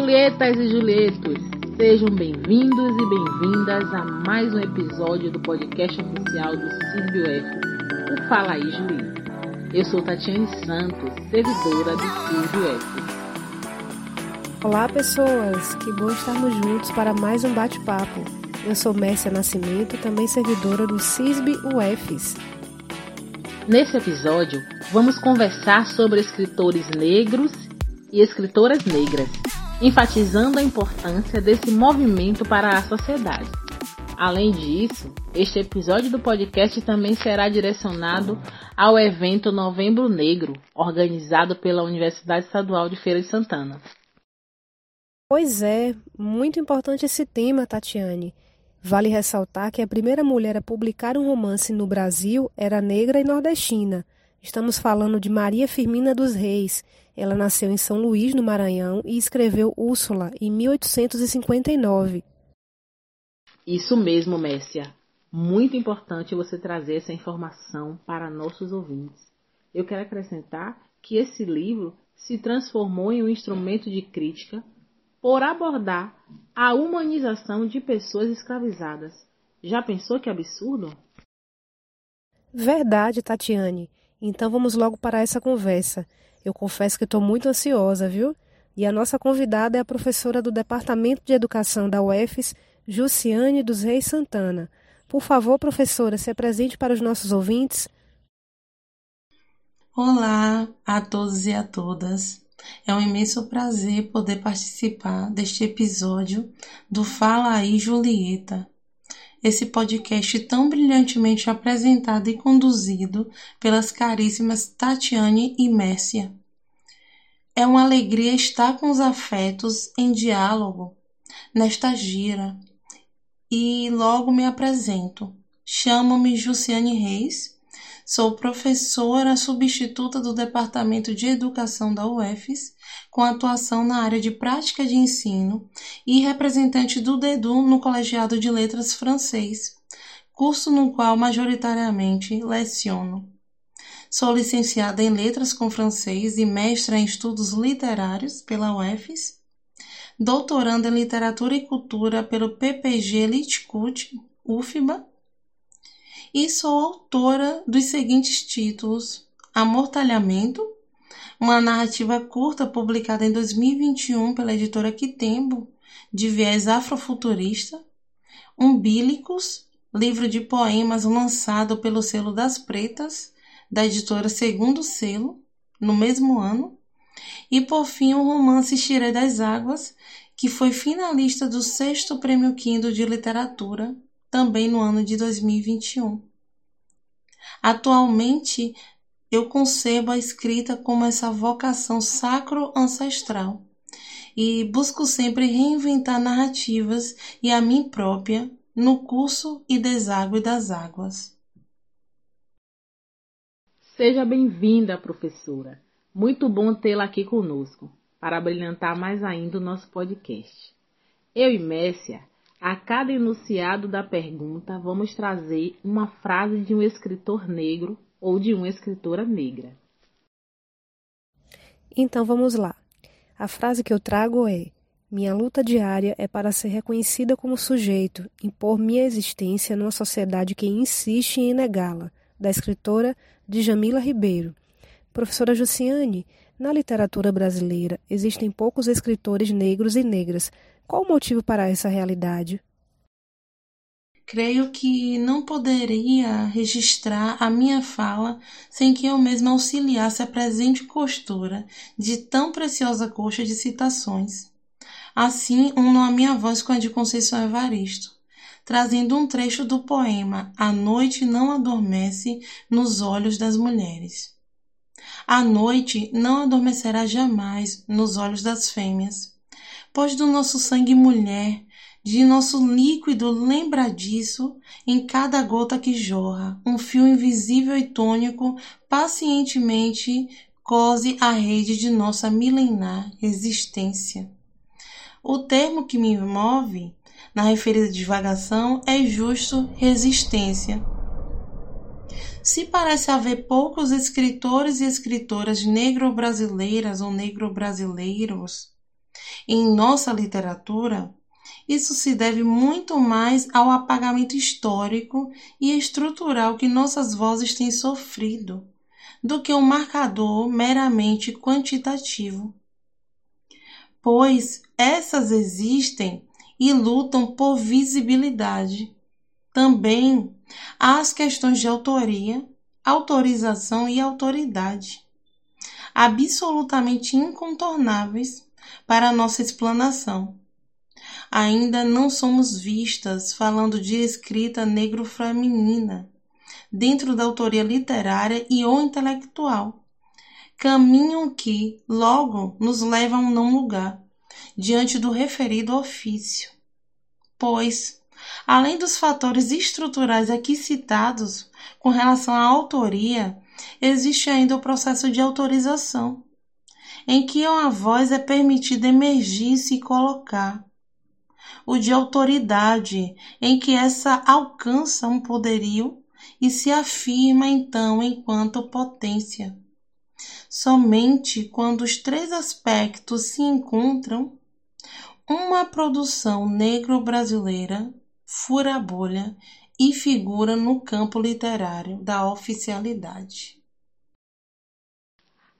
Julietas e Julietos, sejam bem-vindos e bem-vindas a mais um episódio do podcast oficial do CISBUF, o Fala aí Julieta. Eu sou Tatiane Santos, servidora do CISBUF. Olá pessoas, que bom estarmos juntos para mais um bate-papo. Eu sou Mércia Nascimento, também servidora do CISB UFs. Nesse episódio, vamos conversar sobre escritores negros e escritoras negras, enfatizando a importância desse movimento para a sociedade. Além disso, este episódio do podcast também será direcionado ao evento Novembro Negro, organizado pela Universidade Estadual de Feira de Santana. Pois é, muito importante esse tema, Tatiane. Vale ressaltar que a primeira mulher a publicar um romance no Brasil era negra e nordestina. Estamos falando de Maria Firmina dos Reis. Ela nasceu em São Luís, no Maranhão, e escreveu Úrsula em 1859. Isso mesmo, Messia. Muito importante você trazer essa informação para nossos ouvintes. Eu quero acrescentar que esse livro se transformou em um instrumento de crítica por abordar a humanização de pessoas escravizadas. Já pensou que absurdo? Verdade, Tatiane. Então vamos logo para essa conversa. Eu confesso que estou muito ansiosa, viu? E a nossa convidada é a professora do Departamento de Educação da UFES, Jussiane dos Reis Santana. Por favor, professora, se apresente para os nossos ouvintes. Olá a todos e a todas. É um imenso prazer poder participar deste episódio do Fala aí Julieta, esse podcast tão brilhantemente apresentado e conduzido pelas caríssimas Tatiane e Mércia. É uma alegria estar com os afetos em diálogo nesta gira. E logo me apresento. Chamo-me Jussiane Reis, sou professora substituta do Departamento de Educação da UFES com atuação na área de prática de ensino e representante do DEDU no Colegiado de Letras Francês, curso no qual majoritariamente leciono. Sou licenciada em Letras com Francês e mestra em Estudos Literários pela UFES, doutoranda em Literatura e Cultura pelo PPG Litcult, UFBA, e sou autora dos seguintes títulos: Amortalhamento, uma narrativa curta publicada em 2021 pela editora Quitembo, de viés afrofuturista, Umbílicos, livro de poemas lançado pelo selo das Pretas, da editora Segundo Selo, no mesmo ano, e por fim o romance Xiré das Águas, que foi finalista do sexto Prêmio Kindle de Literatura, também no ano de 2021. Atualmente eu concebo a escrita como essa vocação sacro-ancestral e busco sempre reinventar narrativas e a mim própria no curso e deságue das águas. Seja bem-vinda, professora. Muito bom tê-la aqui conosco para brilhantar mais ainda o nosso podcast. Eu e Messia, a cada enunciado da pergunta, vamos trazer uma frase de um escritor negro ou de uma escritora negra. Então vamos lá. A frase que eu trago é: Minha luta diária é para ser reconhecida como sujeito, impor minha existência numa sociedade que insiste em negá-la, da escritora Djamila Ribeiro. Professora Jussiane, na literatura brasileira existem poucos escritores negros e negras. Qual o motivo para essa realidade? Creio que não poderia registrar a minha fala sem que eu mesma auxiliasse a presente costura de tão preciosa coxa de citações. Assim, uno a minha voz com a de Conceição Evaristo, trazendo um trecho do poema A Noite Não Adormece nos Olhos das Mulheres. A noite não adormecerá jamais nos olhos das fêmeas, pois do nosso sangue mulher de nosso líquido lembra disso em cada gota que jorra, um fio invisível e tônico pacientemente cose a rede de nossa milenar existência. O termo que me move na referida divagação é justo resistência. Se parece haver poucos escritores e escritoras negro-brasileiras ou negro-brasileiros, em nossa literatura, isso se deve muito mais ao apagamento histórico e estrutural que nossas vozes têm sofrido do que um marcador meramente quantitativo. Pois essas existem e lutam por visibilidade. Também há as questões de autoria, autorização e autoridade, absolutamente incontornáveis para nossa explanação. Ainda não somos vistas falando de escrita negro-feminina dentro da autoria literária e ou intelectual. Caminham que, logo, nos levam a um não lugar, diante do referido ofício. Pois, além dos fatores estruturais aqui citados com relação à autoria, existe ainda o processo de autorização, em que uma voz é permitida emergir e se colocar. O de autoridade, em que essa alcança um poderio e se afirma então enquanto potência. Somente quando os três aspectos se encontram, uma produção negro-brasileira fura a bolha e figura no campo literário da oficialidade.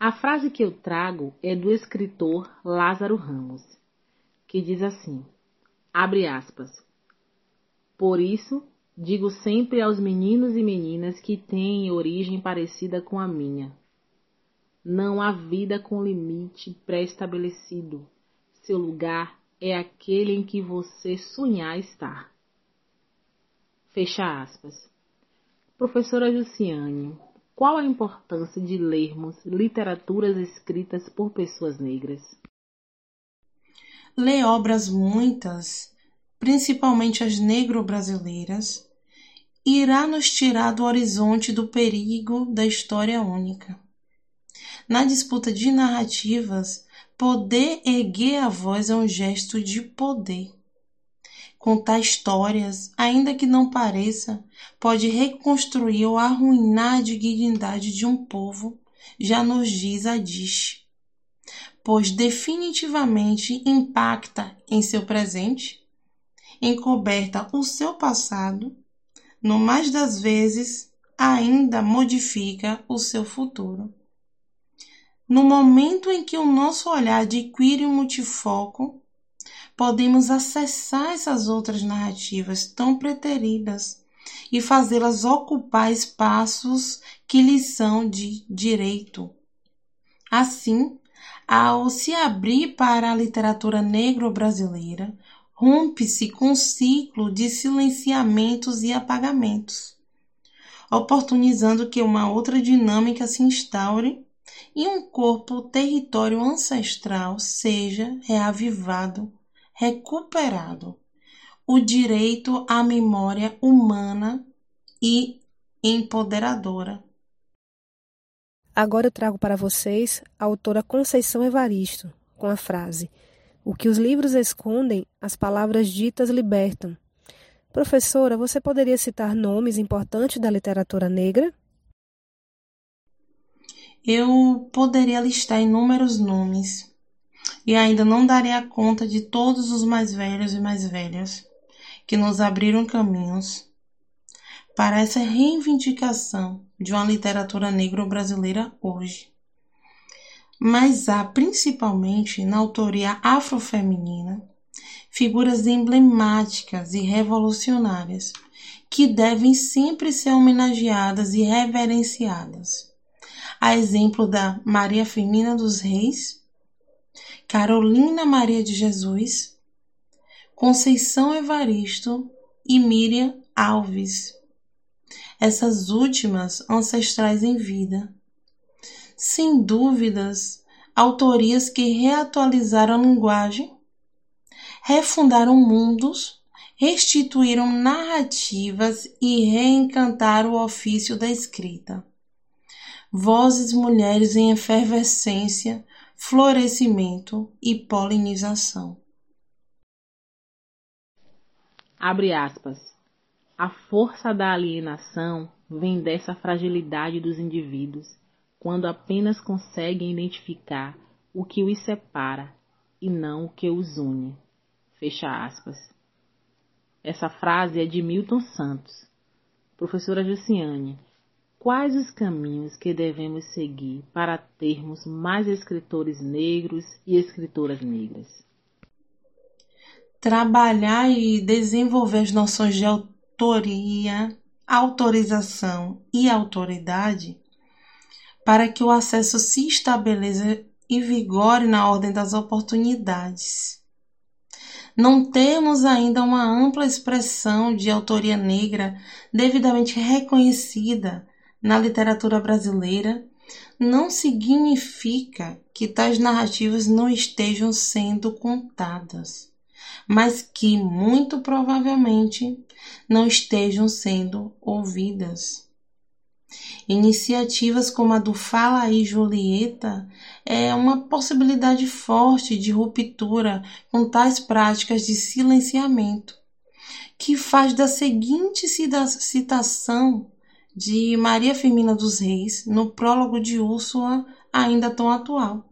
A frase que eu trago é do escritor Lázaro Ramos, que diz assim: abre aspas. Por isso, digo sempre aos meninos e meninas que têm origem parecida com a minha: não há vida com limite pré-estabelecido. Seu lugar é aquele em que você sonhar estar. Fecha aspas. Professora Luciane, qual a importância de lermos literaturas escritas por pessoas negras? Ler obras muitas, principalmente as negro-brasileiras, irá nos tirar do horizonte do perigo da história única. Na disputa de narrativas, poder erguer a voz é um gesto de poder. Contar histórias, ainda que não pareça, pode reconstruir ou arruinar a dignidade de um povo, já nos diz a Dish, pois definitivamente impacta em seu presente, encoberta o seu passado, no mais das vezes ainda modifica o seu futuro. No momento em que o nosso olhar adquire um multifoco, podemos acessar essas outras narrativas tão preteridas e fazê-las ocupar espaços que lhes são de direito. Assim, ao se abrir para a literatura negro-brasileira, rompe-se com um ciclo de silenciamentos e apagamentos, oportunizando que uma outra dinâmica se instaure e um corpo território ancestral seja reavivado recuperado o direito à memória humana e empoderadora. Agora eu trago para vocês a autora Conceição Evaristo, com a frase: O que os livros escondem, as palavras ditas libertam. Professora, você poderia citar nomes importantes da literatura negra? Eu poderia listar inúmeros nomes, e ainda não daria conta de todos os mais velhos e mais velhas que nos abriram caminhos para essa reivindicação de uma literatura negro-brasileira hoje. Mas há, principalmente na autoria afrofeminina, figuras emblemáticas e revolucionárias que devem sempre ser homenageadas e reverenciadas. A exemplo da Maria Firmina dos Reis, Carolina Maria de Jesus, Conceição Evaristo e Miriam Alves. Essas últimas ancestrais em vida. Sem dúvidas, autorias que reatualizaram a linguagem, refundaram mundos, restituíram narrativas e reencantaram o ofício da escrita. Vozes mulheres em efervescência florescimento e polinização. Abre aspas. A força da alienação vem dessa fragilidade dos indivíduos, quando apenas conseguem identificar o que os separa e não o que os une. Fecha aspas. Essa frase é de Milton Santos. Professora Jussiane, quais os caminhos que devemos seguir para termos mais escritores negros e escritoras negras? Trabalhar e desenvolver as noções de autoria, autorização e autoridade para que o acesso se estabeleça e vigore na ordem das oportunidades. Não temos ainda uma ampla expressão de autoria negra devidamente reconhecida na literatura brasileira, não significa que tais narrativas não estejam sendo contadas, mas que muito provavelmente não estejam sendo ouvidas. Iniciativas como a do Fala aí Julieta é uma possibilidade forte de ruptura com tais práticas de silenciamento, que faz da seguinte citação de Maria Firmina dos Reis no prólogo de Úrsula ainda tão atual.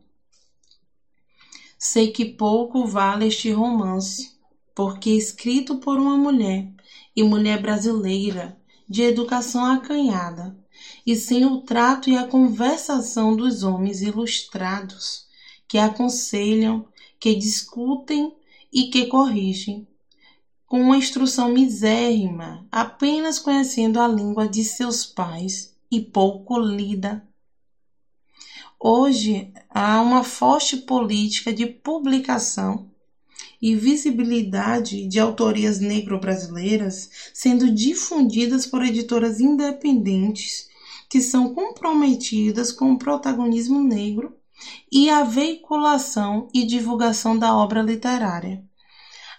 Sei que pouco vale este romance, porque escrito por uma mulher e mulher brasileira de educação acanhada e sem o trato e a conversação dos homens ilustrados, que aconselham, que discutem e que corrigem, com uma instrução misérrima, apenas conhecendo a língua de seus pais e pouco lida. Hoje há uma forte política de publicação e visibilidade de autorias negro-brasileiras sendo difundidas por editoras independentes que são comprometidas com o protagonismo negro e a veiculação e divulgação da obra literária.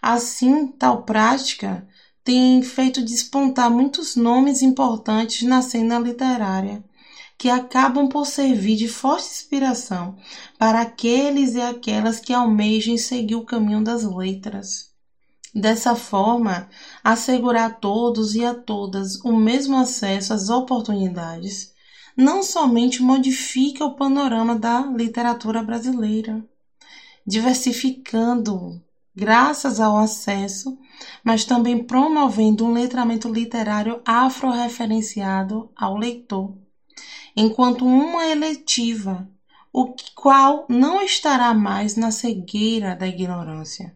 Assim, tal prática tem feito despontar muitos nomes importantes na cena literária, que acabam por servir de forte inspiração para aqueles e aquelas que almejem seguir o caminho das letras. Dessa forma, assegurar a todos e a todas o mesmo acesso às oportunidades não somente modifica o panorama da literatura brasileira, diversificando graças ao acesso, mas também promovendo um letramento literário afro-referenciado ao leitor, enquanto uma eletiva, o qual não estará mais na cegueira da ignorância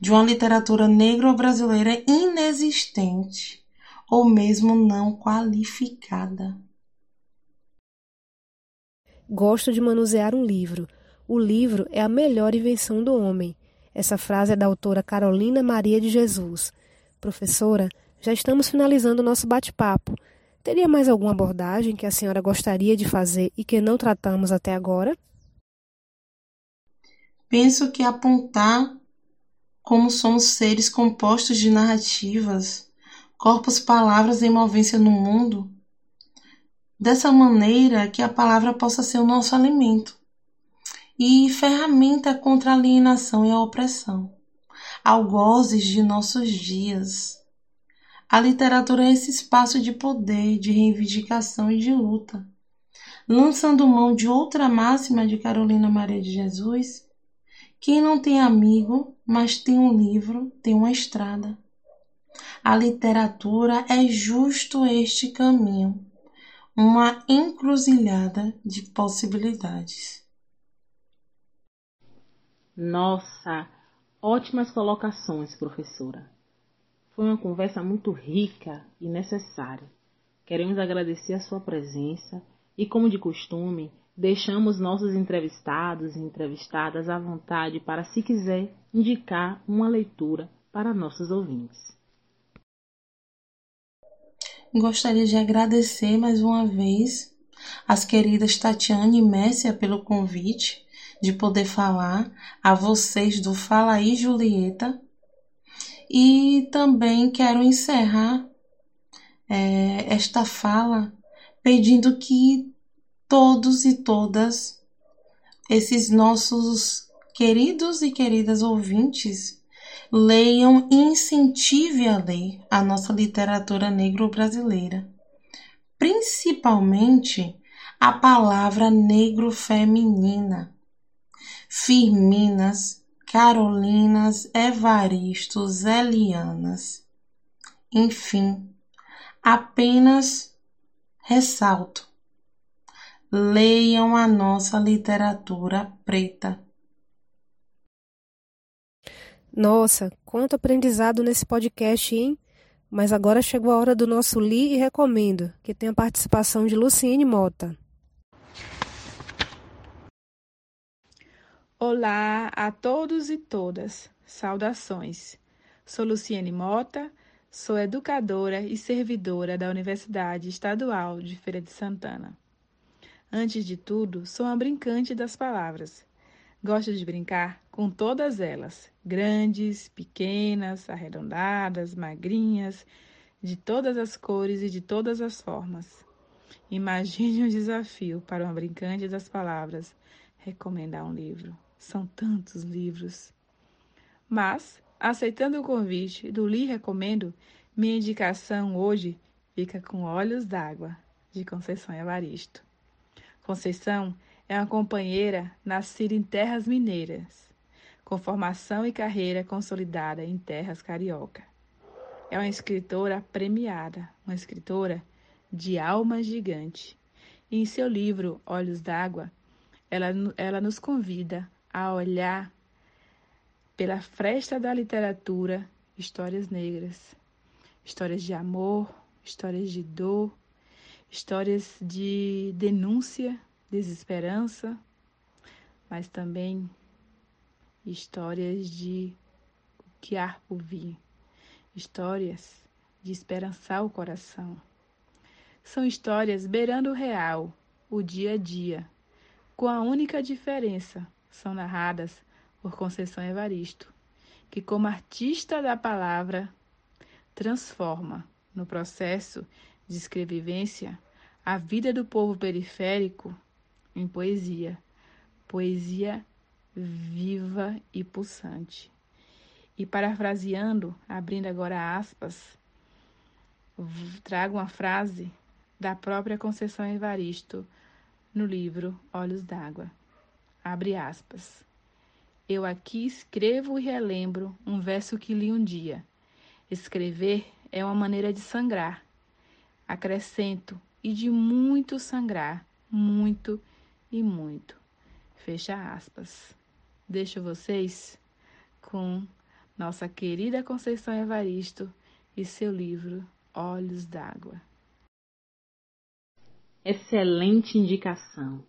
de uma literatura negro-brasileira inexistente ou mesmo não qualificada. Gosto de manusear um livro. O livro é a melhor invenção do homem. Essa frase é da autora Carolina Maria de Jesus. Professora, já estamos finalizando o nosso bate-papo. Teria mais alguma abordagem que a senhora gostaria de fazer e que não tratamos até agora? Penso que apontar como somos seres compostos de narrativas, corpos, palavras em movência no mundo, dessa maneira que a palavra possa ser o nosso alimento e ferramenta contra a alienação e a opressão, algozes de nossos dias. A literatura é esse espaço de poder, de reivindicação e de luta. Lançando mão de outra máxima de Carolina Maria de Jesus, quem não tem amigo, mas tem um livro, tem uma estrada. A literatura é justo este caminho, uma encruzilhada de possibilidades. Nossa, ótimas colocações, professora. Foi uma conversa muito rica e necessária. Queremos agradecer a sua presença e, como de costume, Deixamos nossos entrevistados e entrevistadas à vontade para, se quiser, indicar uma leitura para nossos ouvintes. Gostaria de agradecer mais uma vez as queridas Tatiane e Messia pelo convite de poder falar a vocês do Fala aí Julieta. E também quero encerrar é, esta fala pedindo que todos e todas esses nossos queridos e queridas ouvintes leiam e incentive a ler a nossa literatura negro-brasileira, principalmente a palavra negro-feminina. Firminas, Carolinas, Evaristos, Elianas. Enfim, apenas ressalto. Leiam a nossa literatura preta. Nossa, quanto aprendizado nesse podcast, hein? Mas agora chegou a hora do nosso Li e Recomendo, que tem a participação de Luciene Mota. Olá a todos e todas. Saudações. Sou Luciene Mota, sou educadora e servidora da Universidade Estadual de Feira de Santana. Antes de tudo, sou uma brincante das palavras Gosto de brincar com todas elas, grandes, pequenas, arredondadas, magrinhas, de todas as cores e de todas as formas. Imagine um desafio para uma brincante das palavras recomendar um livro. São tantos livros. Mas, aceitando o convite do Li Recomendo, minha indicação hoje fica com Olhos d'Água, de Conceição Evaristo. Conceição é uma companheira nascida em terras mineiras, com formação e carreira consolidada em terras carioca. É uma escritora premiada, uma escritora de alma gigante. E em seu livro Olhos d'Água, ela, ela nos convida a olhar pela fresta da literatura histórias negras, histórias de amor, histórias de dor, histórias de denúncia desesperança, mas também histórias de o que há por vir, histórias de esperançar o coração. São histórias beirando o real, o dia a dia, com a única diferença, são narradas por Conceição Evaristo, que como artista da palavra transforma no processo de escrevivência a vida do povo periférico em poesia, poesia viva e pulsante. E parafraseando, abrindo agora aspas, trago uma frase da própria Conceição Evaristo no livro Olhos d'Água. Abre aspas. Eu aqui escrevo e relembro um verso que li um dia. Escrever é uma maneira de sangrar. Acrescento, e de muito sangrar, muito e muito. Fecha aspas. Deixo vocês com nossa querida Conceição Evaristo e seu livro Olhos d'Água. Excelente indicação.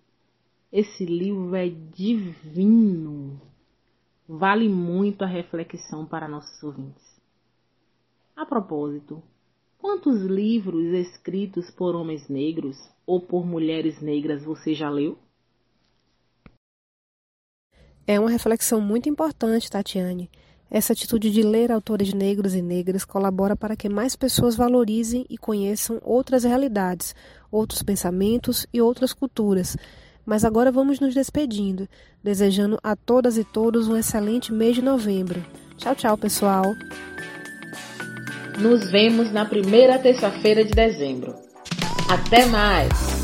Esse livro é divino. Vale muito a reflexão para nossos ouvintes. A propósito, quantos livros escritos por homens negros ou por mulheres negras você já leu? É uma reflexão muito importante, Tatiane. Essa atitude de ler autores negros e negras colabora para que mais pessoas valorizem e conheçam outras realidades, outros pensamentos e outras culturas. Mas agora vamos nos despedindo, desejando a todas e todos um excelente mês de novembro. Tchau, tchau, pessoal. Nos vemos na primeira terça-feira de dezembro. Até mais!